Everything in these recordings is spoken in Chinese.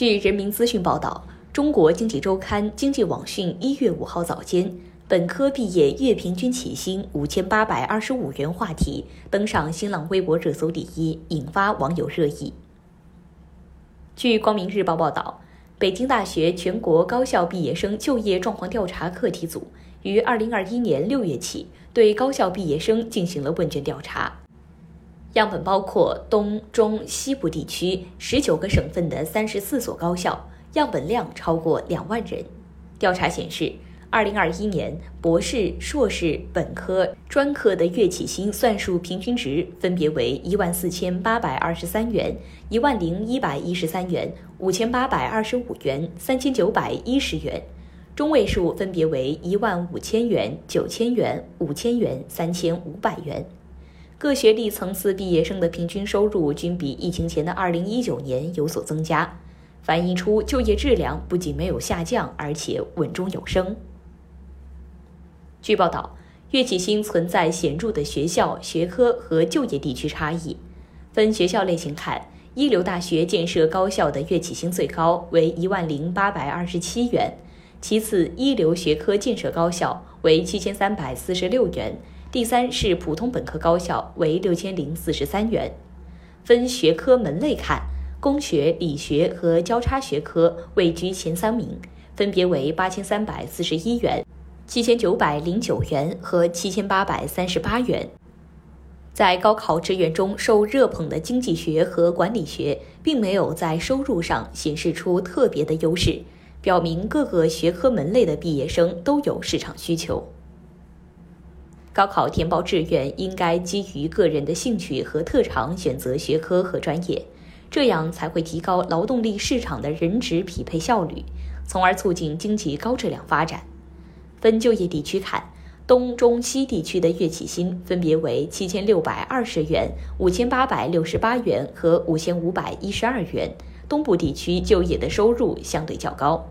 据人民资讯报道，中国经济周刊经济网讯一月五号早间，本科毕业月平均起薪五千八百二十五元话题登上新浪微博热搜第一，引发网友热议。据光明日报报道，北京大学全国高校毕业生就业状况调查课题组于二零二一年六月起对高校毕业生进行了问卷调查。样本包括东、中、西部地区十九个省份的三十四所高校，样本量超过两万人。调查显示，二零二一年博士、硕士、本科、专科的月起薪算术平均值分别为一万四千八百二十三元、一万零一百一十三元、五千八百二十五元、三千九百一十元，中位数分别为一万五千元、九千元、五千元、三千五百元。各学历层次毕业生的平均收入均比疫情前的2019年有所增加，反映出就业质量不仅没有下降，而且稳中有升。据报道，月起薪存在显著的学校、学科和就业地区差异。分学校类型看，一流大学建设高校的月起薪最高为一万零八百二十七元，其次一流学科建设高校为七千三百四十六元。第三是普通本科高校，为六千零四十三元。分学科门类看，工学、理学和交叉学科位居前三名，分别为八千三百四十一元、七千九百零九元和七千八百三十八元。在高考志愿中受热捧的经济学和管理学，并没有在收入上显示出特别的优势，表明各个学科门类的毕业生都有市场需求。高考填报志愿应该基于个人的兴趣和特长选择学科和专业，这样才会提高劳动力市场的人职匹配效率，从而促进经济高质量发展。分就业地区看，东、中、西地区的月起薪分别为七千六百二十元、五千八百六十八元和五千五百一十二元，东部地区就业的收入相对较高。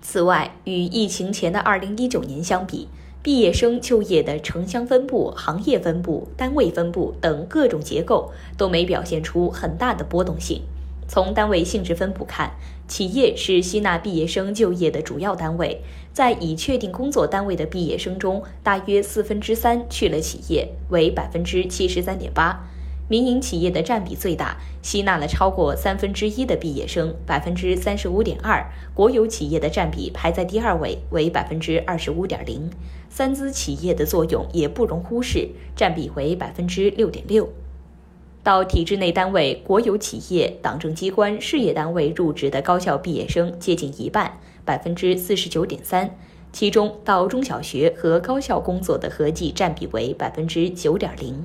此外，与疫情前的二零一九年相比，毕业生就业的城乡分布、行业分布、单位分布等各种结构都没表现出很大的波动性。从单位性质分布看，企业是吸纳毕业生就业的主要单位，在已确定工作单位的毕业生中，大约四分之三去了企业，为百分之七十三点八。民营企业的占比最大，吸纳了超过三分之一的毕业生，百分之三十五点二。国有企业的占比排在第二位，为百分之二十五点零。三资企业的作用也不容忽视，占比为百分之六点六。到体制内单位、国有企业、党政机关、事业单位入职的高校毕业生接近一半，百分之四十九点三。其中到中小学和高校工作的合计占比为百分之九点零。